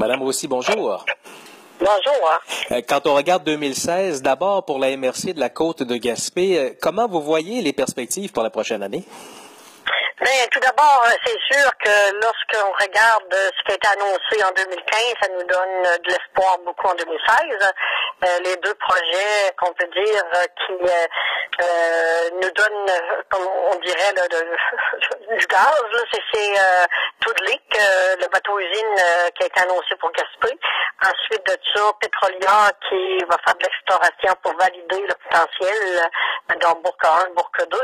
Madame Rossi, bonjour. Bonjour. Euh, Quand on regarde 2016, d'abord pour la MRC de la côte de Gaspé, euh, comment vous voyez les perspectives pour la prochaine année? Bien, tout d'abord, euh, c'est sûr que lorsqu'on regarde ce qui a été annoncé en 2015, ça nous donne de l'espoir beaucoup en 2016. Euh, les deux projets qu'on peut dire qui euh, nous donnent, comme on dirait, là, de- du gaz, là, c'est, euh, Toudlik, euh, le bateau-usine euh, qui a été annoncé pour Gaspé. Ensuite de ça, Petrolia qui va faire de l'exploration pour valider le potentiel euh, dans Bourg 1, Bourg 2.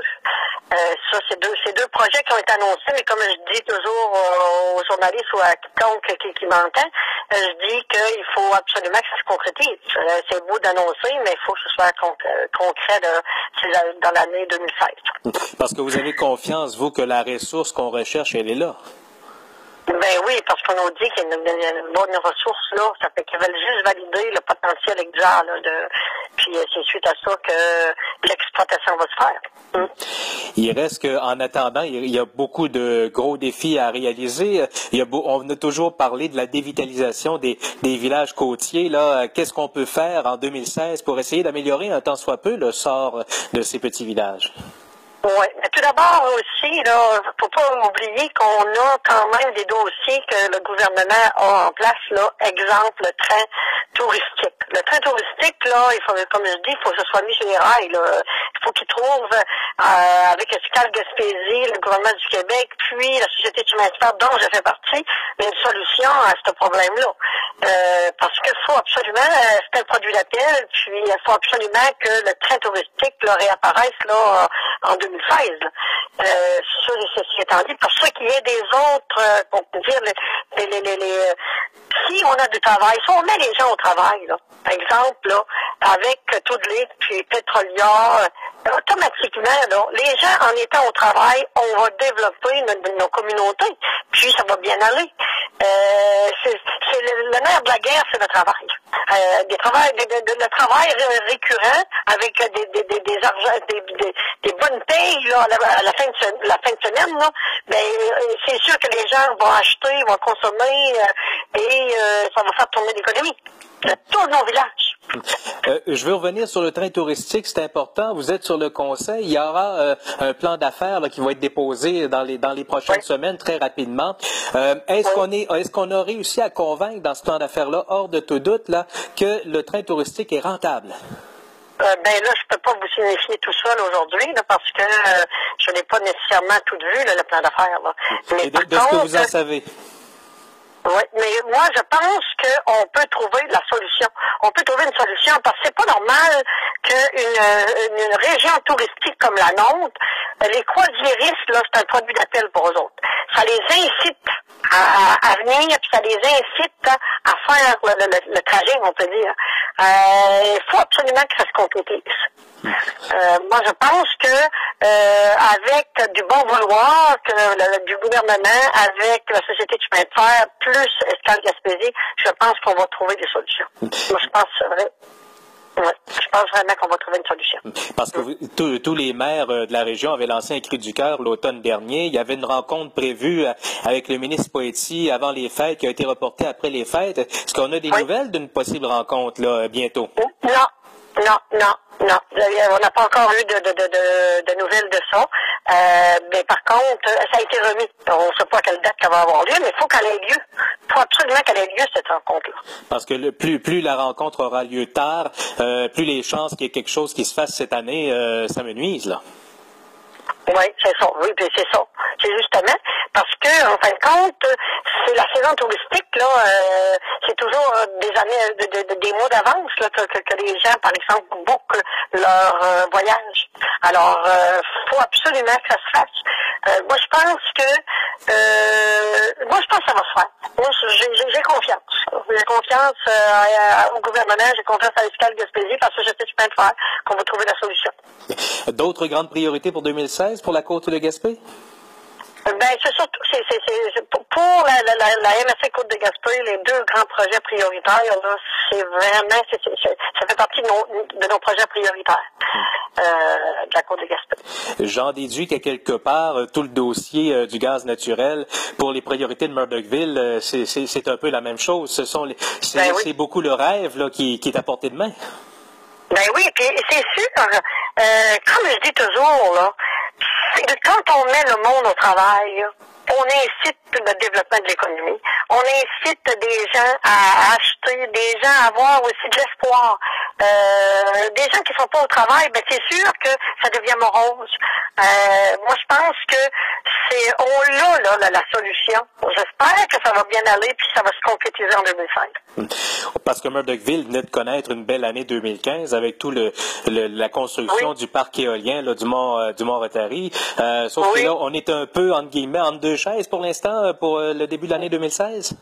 Euh, ça, c'est deux, c'est deux projets qui ont été annoncés, mais comme je dis toujours aux, aux journalistes ou à quiconque qui, qui m'entend, euh, je dis qu'il faut absolument que ça se concrétise. Euh, c'est beau d'annoncer, mais il faut que ce soit con- euh, concret dans l'année 2016. Parce que vous avez confiance, vous, que la ressource qu'on recherche, elle est là. Ben oui, parce qu'on nous dit qu'il y a une, bonne ressource là, ça fait qu'ils veulent juste valider le potentiel exact là, puis euh, c'est suite à ça que l'exploitation va se faire. Mm. Il reste qu'en attendant, il y a beaucoup de gros défis à réaliser. Il y a beau- on a toujours parlé de la dévitalisation des, des villages côtiers. Là, qu'est-ce qu'on peut faire en 2016 pour essayer d'améliorer un tant soit peu le sort de ces petits villages? Oui. Tout d'abord aussi, là, faut pas oublier qu'on a quand même des dossiers que le gouvernement a en place, là. Exemple, le train touristique. Le train touristique, là, il faut, comme je dis, il faut que ce soit mis sur les rails, là. Faut qu'il trouve, euh, avec Escal Gaspésie, le gouvernement du Québec, puis la Société fer dont je fais partie, une solution à ce problème-là. Euh, parce qu'il faut absolument, euh, c'est un produit d'appel, puis il faut absolument que le train touristique là, réapparaisse là, en 2016. là. Euh, ceci étant dit, pour qu'il y ait des autres, euh, peut dire, les, les, les, les- si on a du travail, si on met les gens au travail, là, par exemple, là, avec Toudlik, puis Petrolia, euh, automatiquement, là, les gens, en étant au travail, on va développer nos, communautés, puis ça va bien aller. Euh, c'est le, nerf de la guerre, c'est le travail. Euh, des le travail ré- récurrent avec des, des, des, des, des, bonnes payes là, à, la, fin de, la fin de semaine, là, ben, euh, c'est sûr que les gens vont acheter, vont consommer euh, et euh, ça va faire tourner l'économie de tous nos villages. Euh, je veux revenir sur le train touristique, c'est important. Vous êtes sur le conseil. Il y aura euh, un plan d'affaires qui va être déposé dans les, dans les prochaines Oui. semaines, très rapidement. Euh, est-ce Oui. qu'on est, est-ce qu'on a réussi à convaincre dans ce plan d'affaires-là, hors de tout doute, là, que le train touristique est rentable? Ben là, je peux pas vous signifier tout ça là, aujourd'hui parce que je n'ai pas nécessairement tout vu là, le plan d'affaires. Mais Et de, ce que contre, vous en savez? Oui, mais moi, je pense qu'on peut trouver la solution. On peut trouver une solution parce que c'est pas normal qu'une une, une région touristique comme la nôtre, euh, les croisiéristes, là, c'est un produit d'appel pour eux autres. Ça les incite à, à- venir, puis ça les incite à faire le, le- le- trajet, on peut dire. Euh, Il faut absolument que ça se concrétise. Euh, moi, je pense que euh, avec du bon vouloir que le- du gouvernement, avec la société de chemin de fer, plus Escal Gaspésie, je pense qu'on va trouver des solutions. Moi, je pense vrai. Ouais, je pense vraiment qu'on va trouver une solution. Parce que vous- tous- tous les maires euh, de la région avaient lancé un cri du cœur l'automne dernier. Il y avait une rencontre prévue euh, avec le ministre Poetti avant les fêtes qui a été reportée après les fêtes. Est-ce qu'on a des Oui. nouvelles d'une possible rencontre là, euh, bientôt? Non, non, non, non. Euh, On n'a pas encore eu de, de, de, de, de nouvelles de ça. Euh, mais par contre, ça a été remis. On ne sait pas à quelle date ça va avoir lieu, mais il faut qu'elle ait lieu. Il faut absolument qu'elle ait lieu, cette rencontre-là. Parce que le- plus, plus la rencontre aura lieu tard, euh, plus les chances qu'il y ait quelque chose qui se fasse cette année, euh, ça me nuise. Là. Oui, c'est ça. Oui, puis c'est ça. C'est justement parce que, en fin de compte, c'est la saison touristique, là, euh, c'est toujours euh, des années, de- des mois d'avance là, que, les gens, par exemple, bookent leur euh, voyage. Alors, euh, faut absolument que ça se fasse. Euh, moi, je pense que, euh, moi, je pense que ça va se faire. Moi, j'ai confiance. J'ai confiance euh, au gouvernement, j'ai confiance à Escal Gaspésie parce que je sais que je faire, qu'on va trouver la solution. D'autres grandes priorités pour 2016 pour la côte de Gaspé? Ben, c'est surtout, c'est, c'est, c'est, pour la, la, la, la MSC Côte de Gaspé, les deux grands projets prioritaires, là, c'est vraiment, c'est, c'est, ça fait partie de nos, de nos projets prioritaires euh, de la Côte de Gaspé. J'en déduis qu'à quelque part, tout le dossier euh, du gaz naturel pour les priorités de Murdochville, euh, c'est, c'est, c'est un peu la même chose. Ce sont les, c'est, Ben oui. c'est beaucoup le rêve là, qui, qui est à portée de main. Ben oui, puis c'est sûr, euh, comme je dis toujours, là, c'est que quand on met le monde au travail, on incite le développement de l'économie. On incite des gens à acheter, des gens à avoir aussi de l'espoir. Euh, des gens qui sont pas au travail, ben c'est sûr que ça devient morose. Euh, moi, je pense que c'est on l'a là, la, la solution. J'espère que ça va bien aller puis ça va se concrétiser en 2005. Parce que Murdochville venait de connaître une belle année 2015 avec tout le, le- la construction Oui. du parc éolien là, du Mont euh, du Mont Rotary. Euh, sauf Oui. que là, on est un peu entre guillemets entre deux chaises pour l'instant euh, pour euh, le début de l'année 2016.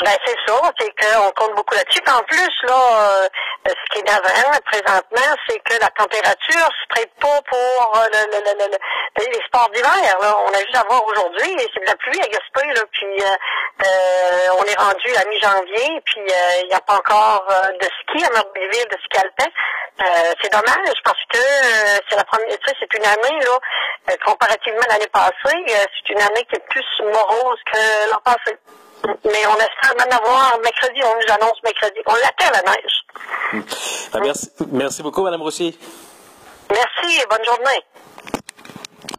Ben c'est ça, c'est qu'on compte beaucoup là-dessus. En plus, là, euh, ce qui est navrant présentement, c'est que la température se prête pas pour euh, le, le- le- le- le- les sports d'hiver. là. On a juste à voir aujourd'hui, et c'est de la pluie à Gaspé, là, puis euh, euh, on est rendu à mi-janvier, puis euh, il n'y a pas encore de ski à Murphyville, de ski alpin. C'est dommage parce que c'est la première, tu sais, c'est une année là, comparativement à l'année passée, c'est une année qui est plus morose que l'an passé. Mais on espère même avoir mercredi, on nous annonce mercredi. On l'attend la neige. Ben, merci, merci beaucoup, Madame Roussier. Merci et bonne journée.